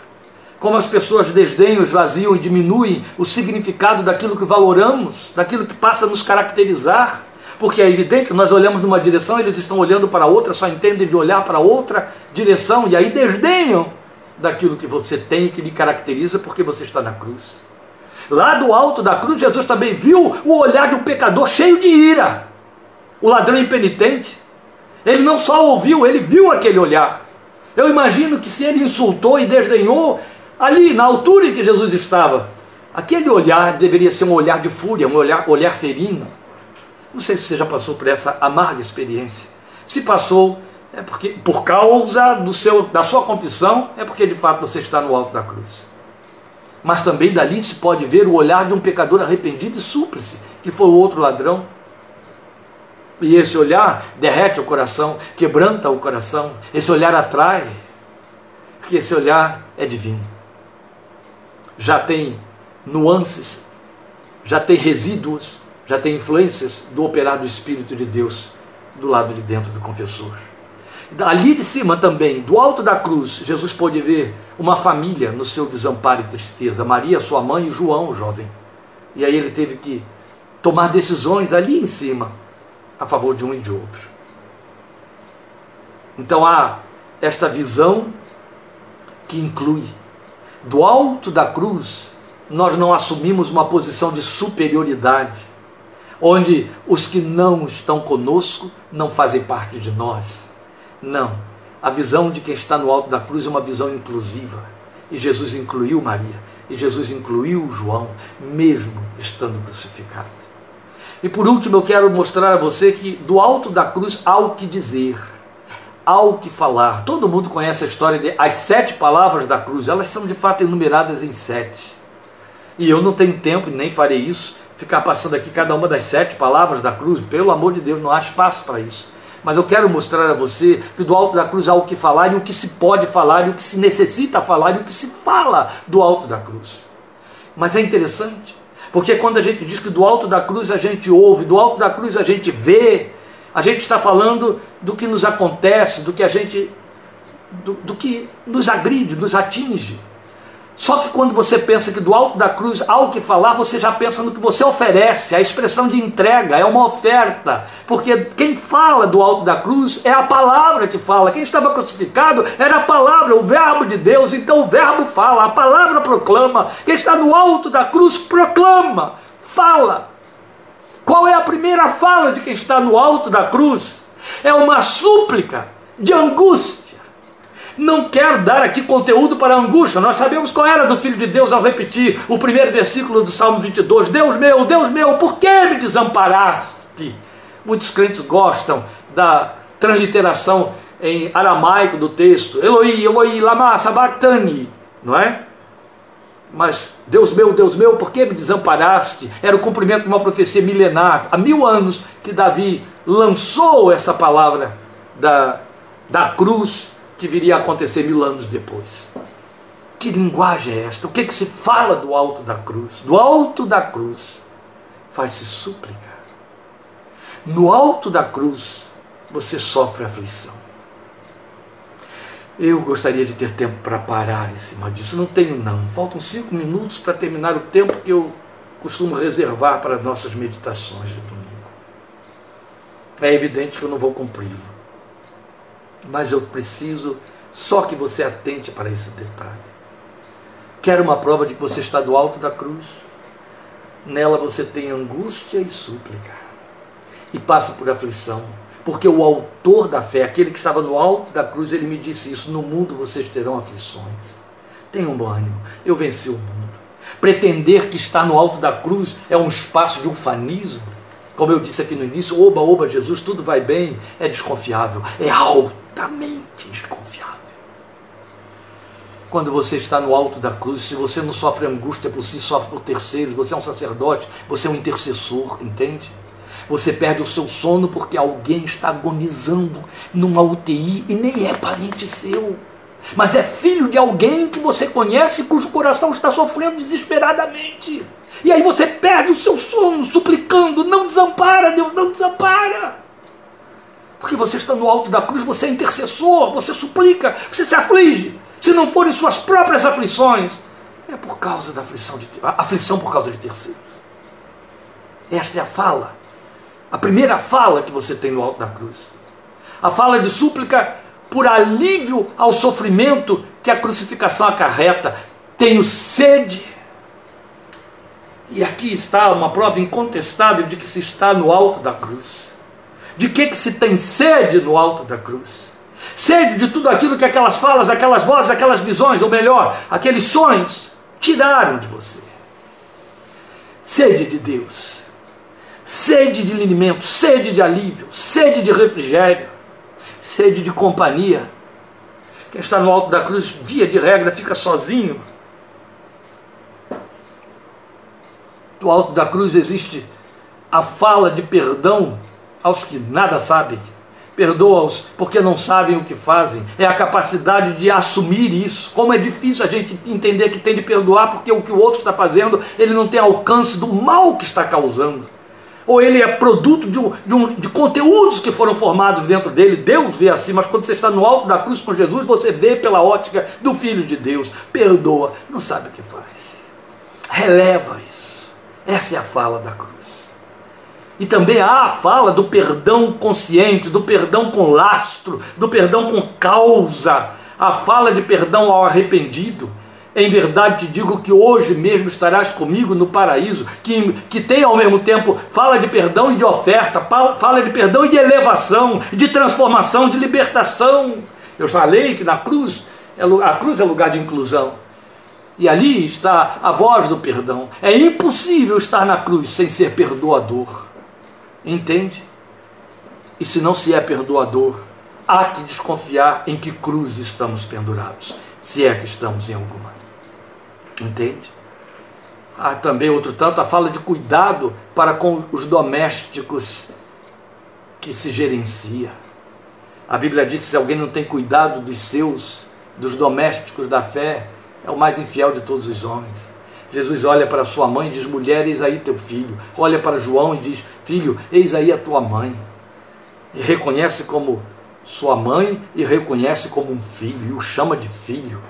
Como as pessoas desdenham, esvaziam e diminuem o significado daquilo que valoramos, daquilo que passa a nos caracterizar. Porque é evidente que nós olhamos numa direção, eles estão olhando para outra, só entendem de olhar para outra direção, e aí desdenham daquilo que você tem e que lhe caracteriza porque você está na cruz. Lá do alto da cruz, Jesus também viu o olhar de um pecador cheio de ira, o ladrão impenitente. Ele não só ouviu, ele viu aquele olhar. Eu imagino que se ele insultou e desdenhou, ali na altura em que Jesus estava, aquele olhar deveria ser um olhar de fúria, um olhar, olhar ferino. Não sei se você já passou por essa amarga experiência. Se passou, é porque por causa do seu, da sua confissão, é porque de fato você está no alto da cruz mas também dali se pode ver o olhar de um pecador arrependido e súplice, que foi o outro ladrão. E esse olhar derrete o coração, quebranta o coração, esse olhar atrai, porque esse olhar é divino. Já tem nuances, já tem resíduos, já tem influências do operar do Espírito de Deus do lado de dentro do confessor. Ali de cima também, do alto da cruz, Jesus pôde ver uma família no seu desamparo e tristeza. Maria, sua mãe, e João, jovem. E aí ele teve que tomar decisões ali em cima, a favor de um e de outro. Então há esta visão que inclui, do alto da cruz, nós não assumimos uma posição de superioridade, onde os que não estão conosco não fazem parte de nós não. A visão de quem está no alto da cruz é uma visão inclusiva. E Jesus incluiu Maria. E Jesus incluiu João, mesmo estando crucificado. E por último, eu quero mostrar a você que do alto da cruz há o que dizer, há o que falar. Todo mundo conhece a história de as sete palavras da cruz, elas são de fato enumeradas em sete. E eu não tenho tempo, nem farei isso, ficar passando aqui cada uma das sete palavras da cruz. Pelo amor de Deus, não há espaço para isso mas eu quero mostrar a você que do alto da cruz há o que falar e o que se pode falar e o que se necessita falar e o que se fala do alto da cruz. Mas é interessante, porque quando a gente diz que do alto da cruz a gente ouve, do alto da cruz a gente vê, a gente está falando do que nos acontece, do que a gente do, do que nos agride, nos atinge. Só que quando você pensa que do alto da cruz há o que falar, você já pensa no que você oferece. A expressão de entrega é uma oferta. Porque quem fala do alto da cruz é a palavra que fala. Quem estava crucificado era a palavra, o verbo de Deus. Então o verbo fala, a palavra proclama. Quem está no alto da cruz proclama, fala. Qual é a primeira fala de quem está no alto da cruz? É uma súplica de angústia não quero dar aqui conteúdo para a angústia. Nós sabemos qual era do Filho de Deus ao repetir o primeiro versículo do Salmo 22. Deus meu, Deus meu, por que me desamparaste? Muitos crentes gostam da transliteração em aramaico do texto. Eloi, Eloi, lama sabachthani, não é? Mas, Deus meu, Deus meu, por que me desamparaste? Era o cumprimento de uma profecia milenar. Há mil anos que Davi lançou essa palavra da, da cruz que viria a acontecer mil anos depois. Que linguagem é esta? O que, é que se fala do alto da cruz? Do alto da cruz faz-se súplica. No alto da cruz você sofre aflição. Eu gostaria de ter tempo para parar em cima disso. Não tenho, não. Faltam cinco minutos para terminar o tempo que eu costumo reservar para nossas meditações de domingo. é evidente que eu não vou cumpri-lo. Mas eu preciso só que você atente para esse detalhe. Quer uma prova de que você está do alto da cruz? Nela você tem angústia e súplica. E passa por aflição. Porque o autor da fé, aquele que estava no alto da cruz, ele me disse isso: no mundo vocês terão aflições. Tenham bom ânimo, eu venci o mundo. Pretender que está no alto da cruz é um espaço de ufanismo. Como eu disse aqui no início, oba, oba, Jesus, tudo vai bem, é desconfiável, é altamente desconfiável. Quando você está no alto da cruz, se você não sofre angústia por si, sofre por terceiros, você é um sacerdote, você é um intercessor, entende? Você perde o seu sono porque alguém está agonizando numa UTI e nem é parente seu mas é filho de alguém que você conhece cujo coração está sofrendo desesperadamente. E aí você perde o seu sono suplicando: não desampara, Deus, não desampara. Porque você está no alto da cruz, você é intercessor, você suplica, você se aflige. Se não forem suas próprias aflições, é por causa da aflição, de, aflição por causa de terceiros. Esta é a fala, a primeira fala que você tem no alto da cruz. A fala de súplica por alívio ao sofrimento que a crucificação acarreta. Tenho sede. E aqui está uma prova incontestável de que se está no alto da cruz. De que, que se tem sede no alto da cruz? Sede de tudo aquilo que aquelas falas, aquelas vozes, aquelas visões, ou melhor, aqueles sonhos, tiraram de você. Sede de Deus. Sede de alimento, sede de alívio, sede de refrigério sede de companhia. Quem está no alto da cruz, via de regra, fica sozinho. Do alto da cruz existe a fala de perdão aos que nada sabem. Perdoa-os porque não sabem o que fazem. É a capacidade de assumir isso. Como é difícil a gente entender que tem de perdoar porque o que o outro está fazendo, ele não tem alcance do mal que está causando ou ele é produto de, um, de, um, de, conteúdos que foram formados dentro dele. Deus vê assim, mas quando você está no alto da cruz com Jesus, você vê pela ótica do Filho de Deus. Perdoa, não sabe o que faz. Releva isso. Essa é a fala da cruz. E também há a fala do perdão consciente, do perdão com lastro, do perdão com causa, a fala de perdão ao arrependido em verdade te digo que hoje mesmo estarás comigo no paraíso, que, que tem ao mesmo tempo fala de perdão e de oferta, fala de perdão e de elevação, de transformação, de libertação. Eu falei que na cruz, é a cruz é lugar de inclusão. E ali está a voz do perdão. É impossível estar na cruz sem ser perdoador. Entende? E se não se é perdoador, há que desconfiar em que cruz estamos pendurados, se é que estamos em alguma. Entende? Há também, outro tanto, a fala de cuidado para com os domésticos que se gerencia. A Bíblia diz que se alguém não tem cuidado dos seus, dos domésticos da fé, é o mais infiel de todos os homens. Jesus olha para sua mãe e diz: Mulher, eis aí teu filho. Olha para João e diz: Filho, eis aí a tua mãe. E reconhece como sua mãe e reconhece como um filho, e o chama de filho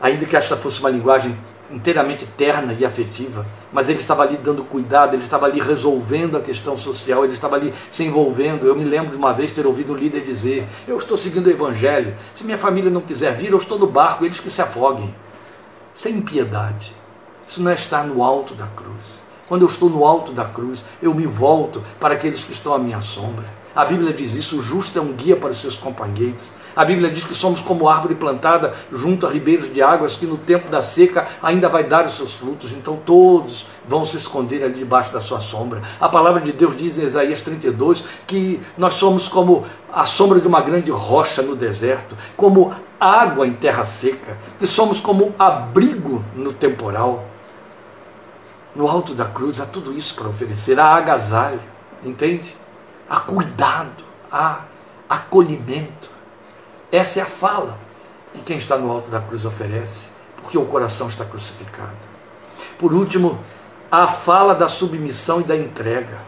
ainda que esta fosse uma linguagem inteiramente terna e afetiva, mas ele estava ali dando cuidado, ele estava ali resolvendo a questão social, ele estava ali se envolvendo. Eu me lembro de uma vez ter ouvido um líder dizer: Eu estou seguindo o Evangelho, se minha família não quiser vir, eu estou no barco, eles que se afoguem. Isso é impiedade, isso não é estar no alto da cruz. Quando eu estou no alto da cruz, eu me volto para aqueles que estão à minha sombra. A Bíblia diz isso: o justo é um guia para os seus companheiros. A Bíblia diz que somos como árvore plantada junto a ribeiros de águas, que no tempo da seca ainda vai dar os seus frutos. Então todos vão se esconder ali debaixo da sua sombra. A palavra de Deus diz em Isaías 32 que nós somos como a sombra de uma grande rocha no deserto, como água em terra seca, que somos como abrigo no temporal. No alto da cruz há tudo isso para oferecer: há agasalho, entende? Há cuidado, há acolhimento. Essa é a fala que quem está no alto da cruz oferece, porque o coração está crucificado. Por último, a fala da submissão e da entrega.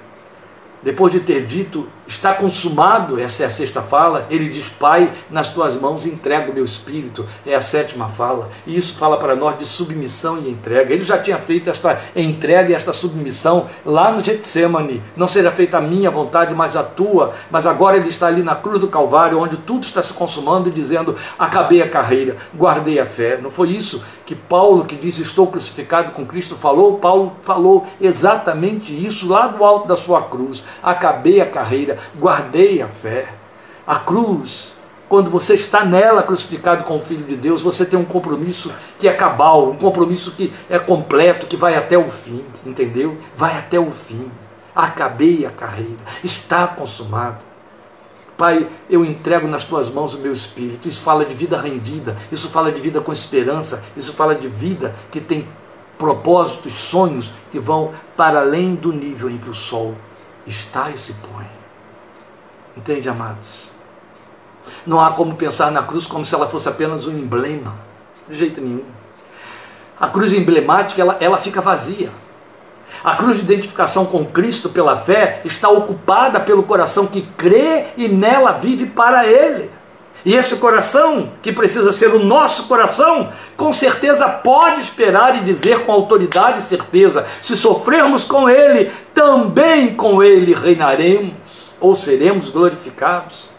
Depois de ter dito Está consumado, essa é a sexta fala. Ele diz: Pai, nas tuas mãos entrego o meu espírito. É a sétima fala. E isso fala para nós de submissão e entrega. Ele já tinha feito esta entrega e esta submissão lá no Getsemane. Não seja feita a minha vontade, mas a tua. Mas agora ele está ali na cruz do Calvário, onde tudo está se consumando e dizendo: Acabei a carreira, guardei a fé. Não foi isso que Paulo, que diz: Estou crucificado com Cristo, falou? Paulo falou exatamente isso lá do alto da sua cruz. Acabei a carreira guardei a fé. A cruz, quando você está nela crucificado com o Filho de Deus, você tem um compromisso que é cabal, um compromisso que é completo, que vai até o fim, entendeu? Vai até o fim. Acabei a carreira, está consumado. Pai, eu entrego nas tuas mãos o meu espírito. Isso fala de vida rendida, isso fala de vida com esperança, isso fala de vida que tem propósitos, sonhos que vão para além do nível em que o sol está e se põe. Entende, amados? Não há como pensar na cruz como se ela fosse apenas um emblema. De jeito nenhum. A cruz emblemática, ela, ela fica vazia. A cruz de identificação com Cristo pela fé está ocupada pelo coração que crê e nela vive para Ele. E esse coração, que precisa ser o nosso coração, com certeza pode esperar e dizer com autoridade e certeza: se sofrermos com Ele, também com Ele reinaremos ou seremos glorificados.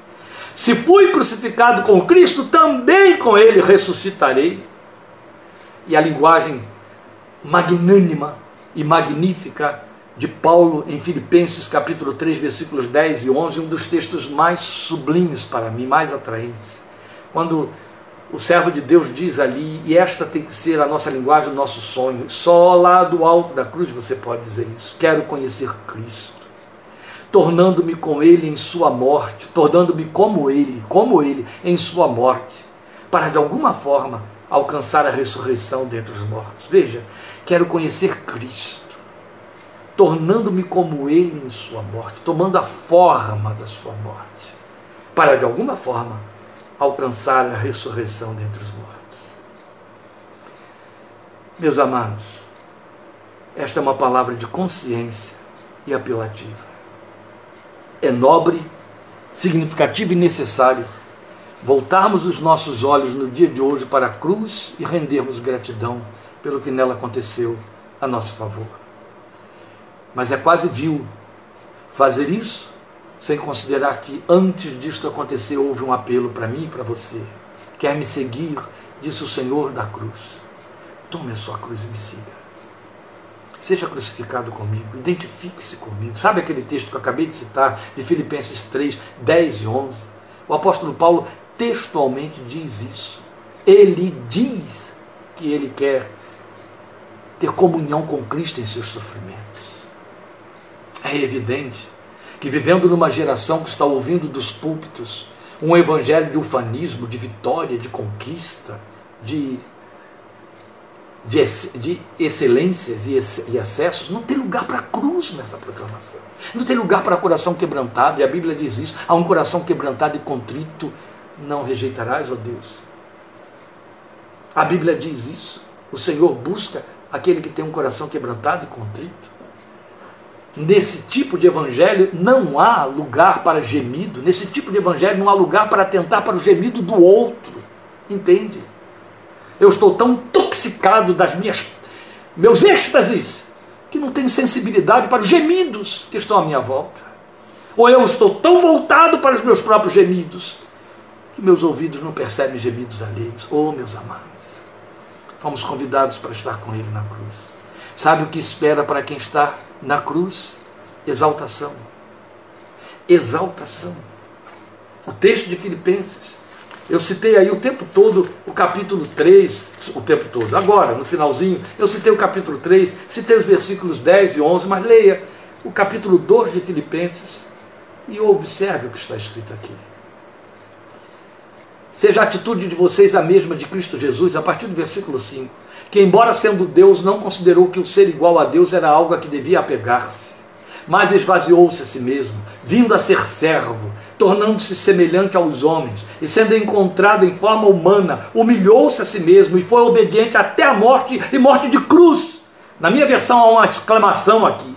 Se fui crucificado com Cristo, também com Ele ressuscitarei. E a linguagem magnânima e magnífica de Paulo em Filipenses capítulo 3, versículos 10 e 11, um dos textos mais sublimes para mim, mais atraentes. Quando o servo de Deus diz ali, e esta tem que ser a nossa linguagem, o nosso sonho, só lá do alto da cruz você pode dizer isso. Quero conhecer Cristo tornando-me com ele em sua morte, tornando-me como ele, como ele em sua morte, para de alguma forma alcançar a ressurreição dentre os mortos. Veja, quero conhecer Cristo, tornando-me como ele em sua morte, tomando a forma da sua morte, para de alguma forma alcançar a ressurreição dentre os mortos. Meus amados, esta é uma palavra de consciência e apelativa é nobre, significativo e necessário voltarmos os nossos olhos no dia de hoje para a cruz e rendermos gratidão pelo que nela aconteceu a nosso favor. Mas é quase vil fazer isso sem considerar que antes disto acontecer houve um apelo para mim e para você. Quer me seguir? Disse o Senhor da cruz. Tome a sua cruz e me siga. Seja crucificado comigo, identifique-se comigo. Sabe aquele texto que eu acabei de citar, de Filipenses 3, 10 e 11? O apóstolo Paulo textualmente diz isso. Ele diz que ele quer ter comunhão com Cristo em seus sofrimentos. É evidente que vivendo numa geração que está ouvindo dos púlpitos um evangelho de ufanismo, de vitória, de conquista, de de, de excelências e, e excessos, não tem lugar para a cruz nessa proclamação. Não tem lugar para coração quebrantado, e a Bíblia diz isso: há um coração quebrantado e contrito, não rejeitarás, ó Deus. A Bíblia diz isso. O Senhor busca aquele que tem um coração quebrantado e contrito. Nesse tipo de evangelho não há lugar para gemido, nesse tipo de evangelho não há lugar para atentar para o gemido do outro. Entende? Eu estou tão intoxicado das minhas meus êxtases que não tenho sensibilidade para os gemidos que estão à minha volta. Ou eu estou tão voltado para os meus próprios gemidos que meus ouvidos não percebem gemidos alheios. Oh, meus amados, fomos convidados para estar com Ele na cruz. Sabe o que espera para quem está na cruz? Exaltação. Exaltação. O texto de Filipenses eu citei aí o tempo todo o capítulo 3, o tempo todo. Agora, no finalzinho, eu citei o capítulo 3, citei os versículos 10 e 11, mas leia o capítulo 2 de Filipenses e observe o que está escrito aqui. Seja a atitude de vocês a mesma de Cristo Jesus, a partir do versículo 5, que embora sendo Deus, não considerou que o ser igual a Deus era algo a que devia apegar-se, mas esvaziou-se a si mesmo, vindo a ser servo, tornando-se semelhante aos homens, e sendo encontrado em forma humana, humilhou-se a si mesmo e foi obediente até a morte e morte de cruz. Na minha versão há uma exclamação aqui.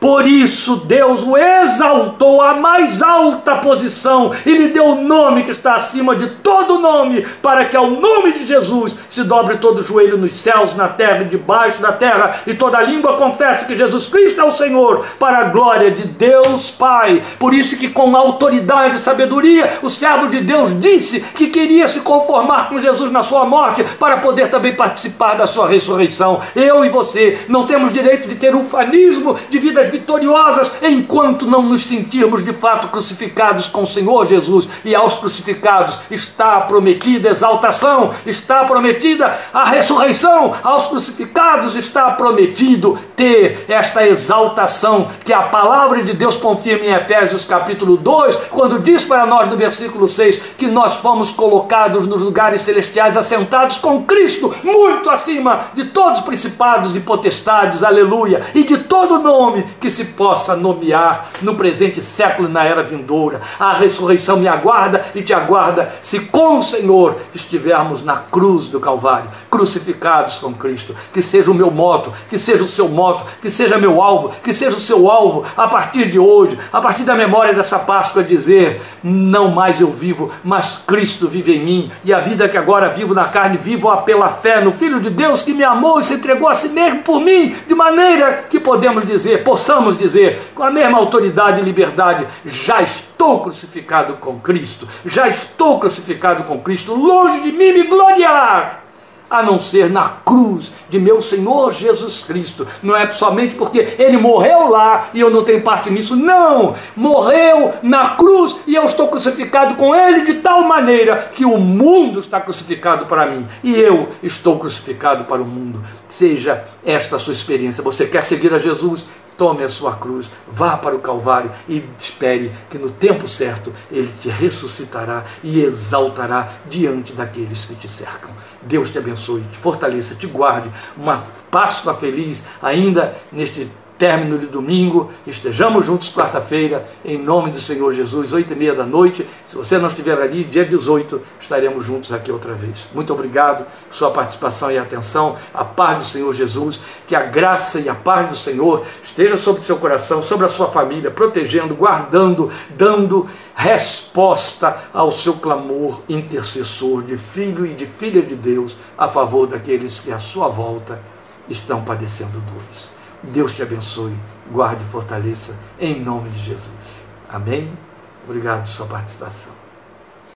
Por isso Deus o exaltou à mais alta posição e lhe deu o nome que está acima de todo nome, para que ao nome de Jesus se dobre todo o joelho nos céus, na terra e debaixo da terra, e toda língua confesse que Jesus Cristo é o Senhor, para a glória de Deus Pai. Por isso que com autoridade e sabedoria, o servo de Deus disse que queria se conformar com Jesus na sua morte, para poder também participar da sua ressurreição. Eu e você não temos direito de ter um fanismo de vida vitoriosas enquanto não nos sentirmos de fato crucificados com o Senhor Jesus. E aos crucificados está prometida exaltação, está prometida a ressurreição, aos crucificados está prometido ter esta exaltação que a palavra de Deus confirma em Efésios capítulo 2, quando diz para nós no versículo 6 que nós fomos colocados nos lugares celestiais assentados com Cristo, muito acima de todos os principados e potestades, aleluia, e de todo nome que se possa nomear no presente século e na era vindoura. A ressurreição me aguarda e te aguarda se com o Senhor estivermos na cruz do Calvário, crucificados com Cristo. Que seja o meu moto, que seja o seu moto, que seja meu alvo, que seja o seu alvo a partir de hoje, a partir da memória dessa Páscoa, dizer: não mais eu vivo, mas Cristo vive em mim, e a vida que agora vivo na carne, vivo-a pela fé no Filho de Deus que me amou e se entregou a si mesmo por mim, de maneira que podemos dizer, possamos dizer, com a mesma autoridade e liberdade: já estou crucificado com Cristo, já estou crucificado com Cristo, longe de mim me gloriar a não ser na cruz de meu Senhor Jesus Cristo. Não é somente porque ele morreu lá e eu não tenho parte nisso, não! Morreu na cruz e eu estou crucificado com ele de tal maneira que o mundo está crucificado para mim e eu estou crucificado para o mundo. Seja esta a sua experiência. Você quer seguir a Jesus? Tome a sua cruz, vá para o Calvário e espere que no tempo certo ele te ressuscitará e exaltará diante daqueles que te cercam. Deus te abençoe, te fortaleça, te guarde. Uma Páscoa feliz ainda neste término de domingo, estejamos juntos quarta-feira, em nome do Senhor Jesus, oito e meia da noite. Se você não estiver ali, dia 18, estaremos juntos aqui outra vez. Muito obrigado por sua participação e atenção. A paz do Senhor Jesus, que a graça e a paz do Senhor esteja sobre o seu coração, sobre a sua família, protegendo, guardando, dando resposta ao seu clamor intercessor de filho e de filha de Deus a favor daqueles que à sua volta estão padecendo dores. Deus te abençoe, guarde e fortaleça, em nome de Jesus. Amém? Obrigado pela sua participação.